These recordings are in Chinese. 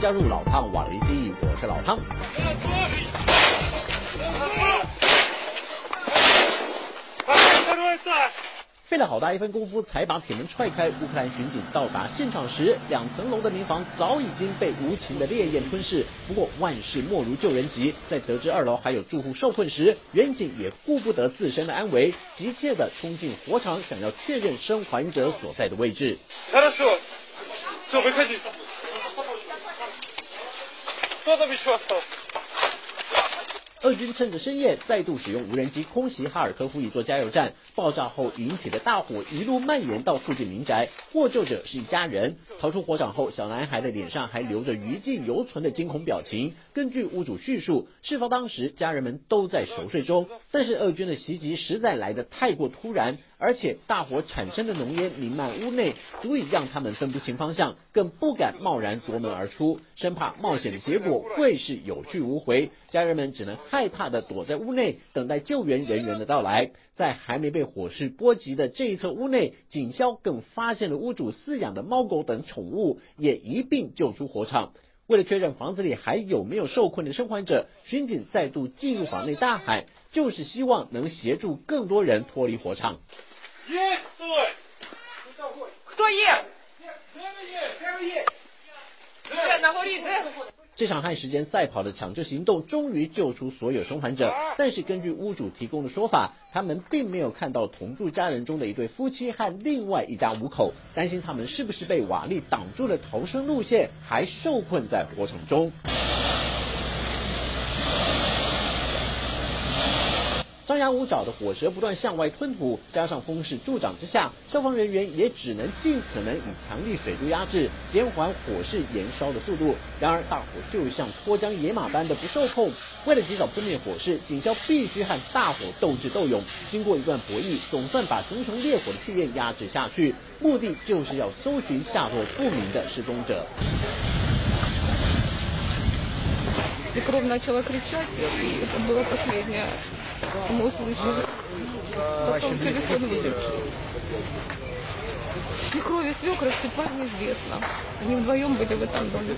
加入老汤瓦雷基，我是老汤。费了好大一番功夫，才把铁门踹开。乌克兰巡警到达现场时，两层楼的民房早已经被无情的烈焰吞噬。不过万事莫如救人急，在得知二楼还有住户受困时，远警也顾不得自身的安危，急切的冲进火场，想要确认生还者所在的位置。俄军趁着深夜再度使用无人机空袭哈尔科夫一座加油站，爆炸后引起的大火一路蔓延到附近民宅，获救者是一家人。逃出火场后，小男孩的脸上还留着余悸犹存的惊恐表情。根据屋主叙述，事发当时家人们都在熟睡中，但是俄军的袭击实在来得太过突然。而且大火产生的浓烟弥漫屋内，足以让他们分不清方向，更不敢贸然夺门而出，生怕冒险的结果会是有去无回。家人们只能害怕的躲在屋内，等待救援人员的到来。在还没被火势波及的这一侧屋内，警消更发现了屋主饲养的猫狗等宠物，也一并救出火场。为了确认房子里还有没有受困的生还者，巡警再度进入房内大喊，就是希望能协助更多人脱离火场。这场和时间赛跑的抢救行动终于救出所有生还者，但是根据屋主提供的说法，他们并没有看到同住家人中的一对夫妻和另外一家五口，担心他们是不是被瓦砾挡住了逃生路线，还受困在火场中。张牙舞爪的火舌不断向外吞吐，加上风势助长之下，消防人员也只能尽可能以强力水柱压制，减缓火势延烧的速度。然而大火就像脱缰野马般的不受控，为了及早扑灭火势，警消必须和大火斗智斗勇。经过一段博弈，总算把熊熊烈火的气焰压制下去，目的就是要搜寻下落不明的失踪者。И кровь начала кричать, и это было последнее, что мы услышали. Потом телефон выключил. И крови свекра неизвестно. Они вдвоем были в этом доме.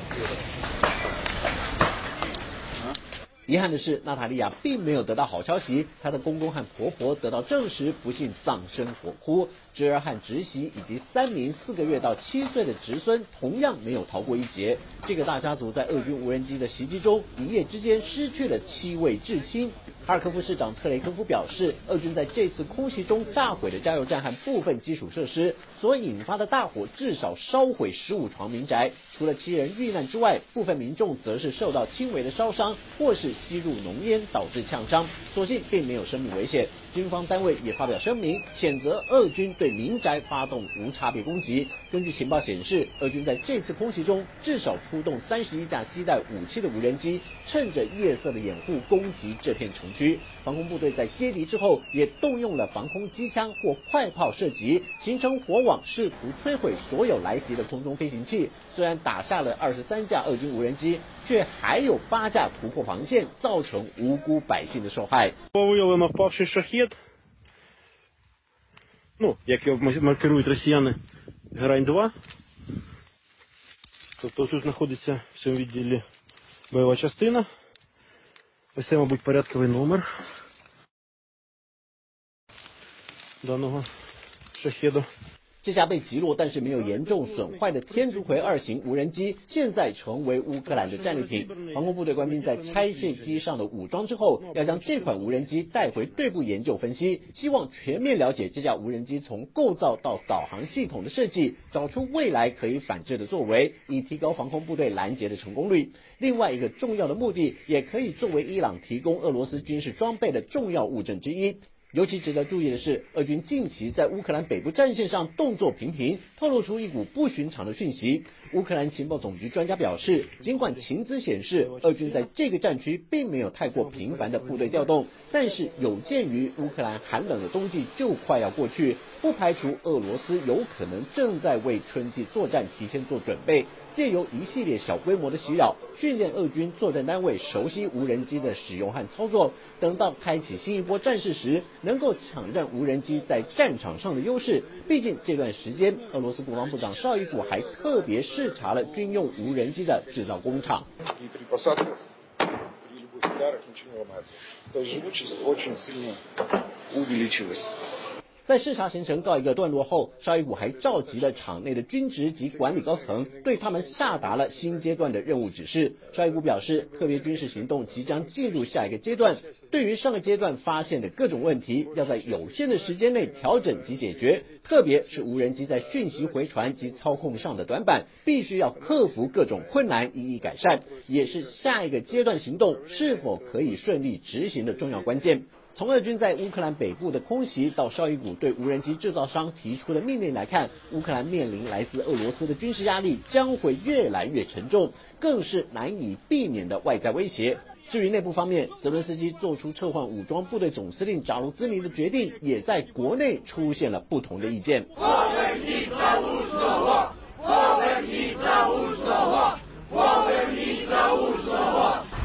遗憾的是，娜塔莉亚并没有得到好消息。她的公公和婆婆得到证实，不幸丧生火窟。侄儿和侄媳以及三名四个月到七岁的侄孙同样没有逃过一劫。这个大家族在俄军无人机的袭击中，一夜之间失去了七位至亲。哈尔科夫市长特雷科夫表示，俄军在这次空袭中炸毁了加油站和部分基础设施，所引发的大火至少烧毁十五床民宅。除了七人遇难之外，部分民众则是受到轻微的烧伤，或是吸入浓烟导致呛伤，所幸并没有生命危险。军方单位也发表声明，谴责俄军对民宅发动无差别攻击。根据情报显示，俄军在这次空袭中至少出动三十一架携带武器的无人机，趁着夜色的掩护攻击这片城区。防空部队在接敌之后，也动用了防空机枪或快炮射击，形成火网，试图摧毁所有来袭的空中飞行器。虽然打下了二十三架俄军无人机，却还有八架突破防线，造成无辜百姓的受害。Виявлено впавший шахет. Ну, як його маркирують росіяни, Грань-2. Тобто тут знаходиться в цьому відділі бойова частина. Ось це, мабуть, порядковий номер даного шахеду. 这架被击落但是没有严重损坏的天竺葵二型无人机，现在成为乌克兰的战利品。航空部队官兵在拆卸机上的武装之后，要将这款无人机带回队部研究分析，希望全面了解这架无人机从构造到导航系统的设计，找出未来可以反制的作为，以提高防空部队拦截的成功率。另外一个重要的目的，也可以作为伊朗提供俄罗斯军事装备的重要物证之一。尤其值得注意的是，俄军近期在乌克兰北部战线上动作频频，透露出一股不寻常的讯息。乌克兰情报总局专家表示，尽管情资显示俄军在这个战区并没有太过频繁的部队调动，但是有鉴于乌克兰寒冷的冬季就快要过去，不排除俄罗斯有可能正在为春季作战提前做准备。借由一系列小规模的袭扰，训练俄军作战单位熟悉无人机的使用和操作。等到开启新一波战事时，能够抢占无人机在战场上的优势。毕竟这段时间，俄罗斯国防部长绍伊古还特别视察了军用无人机的制造工厂。在视察行程告一个段落后，沙伊古还召集了场内的军职及管理高层，对他们下达了新阶段的任务指示。沙伊古表示，特别军事行动即将进入下一个阶段，对于上个阶段发现的各种问题，要在有限的时间内调整及解决，特别是无人机在讯息回传及操控上的短板，必须要克服各种困难，一一改善，也是下一个阶段行动是否可以顺利执行的重要关键。从俄军在乌克兰北部的空袭到绍伊古对无人机制造商提出的命令来看，乌克兰面临来自俄罗斯的军事压力将会越来越沉重，更是难以避免的外在威胁。至于内部方面，泽伦斯基做出撤换武装部队总司令扎卢兹尼的决定，也在国内出现了不同的意见。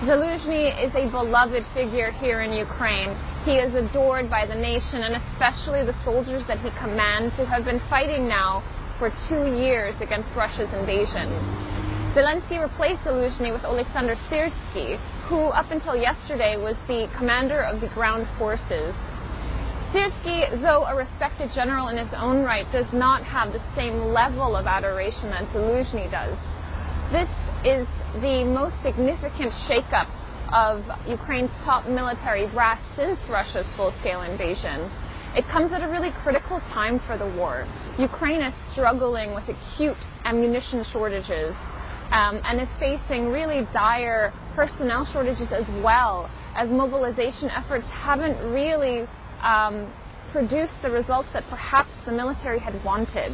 Zaluzhny is a beloved figure here in Ukraine. He is adored by the nation and especially the soldiers that he commands who have been fighting now for two years against Russia's invasion. Zelensky replaced Zaluzhny with Alexander Sirsky, who up until yesterday was the commander of the ground forces. Sirsky, though a respected general in his own right, does not have the same level of adoration that Zaluzhny does. This is the most significant shakeup of Ukraine's top military brass since Russia's full scale invasion. It comes at a really critical time for the war. Ukraine is struggling with acute ammunition shortages um, and is facing really dire personnel shortages as well, as mobilization efforts haven't really um, produced the results that perhaps the military had wanted.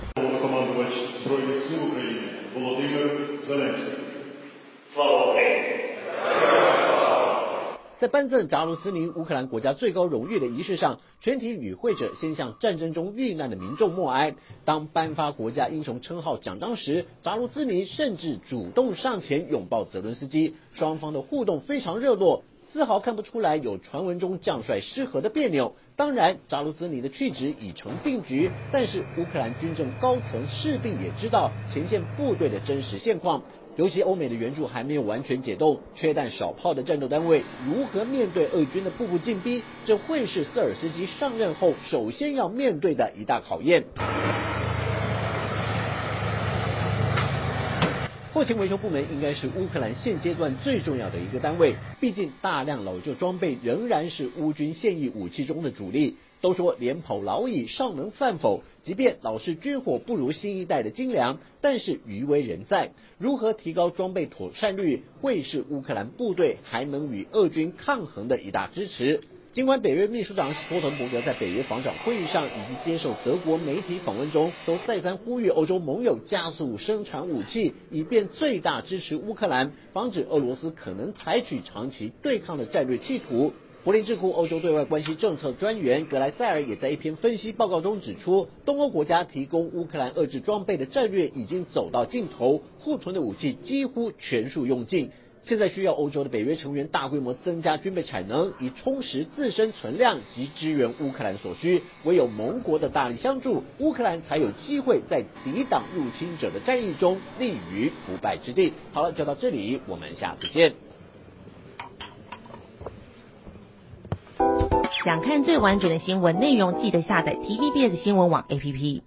在颁赠扎卢兹尼乌克兰国家最高荣誉的仪式上，全体与会者先向战争中遇难的民众默哀。当颁发国家英雄称号奖章时，扎卢兹尼甚至主动上前拥抱泽伦斯基，双方的互动非常热络，丝毫看不出来有传闻中将帅失和的别扭。当然，扎卢兹尼的去职已成定局，但是乌克兰军政高层势必也知道前线部队的真实现况。尤其欧美的援助还没有完全解冻，缺弹少炮的战斗单位如何面对俄军的步步进逼？这会是瑟尔斯基上任后首先要面对的一大考验。后勤维修部门应该是乌克兰现阶段最重要的一个单位，毕竟大量老旧装备仍然是乌军现役武器中的主力。都说连跑老矣，尚能饭否？即便老式军火不如新一代的精良，但是余威仍在。如何提高装备妥善率，会是乌克兰部队还能与俄军抗衡的一大支持。尽管北约秘书长斯托滕伯格在北约防长会议上以及接受德国媒体访问中，都再三呼吁欧洲盟友加速生产武器，以便最大支持乌克兰，防止俄罗斯可能采取长期对抗的战略企图。柏林智库欧洲对外关系政策专员格莱塞尔也在一篇分析报告中指出，东欧国家提供乌克兰遏制装备的战略已经走到尽头，库存的武器几乎全数用尽。现在需要欧洲的北约成员大规模增加军备产能，以充实自身存量及支援乌克兰所需。唯有盟国的大力相助，乌克兰才有机会在抵挡入侵者的战役中立于不败之地。好了，就到这里，我们下次见。想看最完整的新闻内容，记得下载 TVBS 新闻网 APP。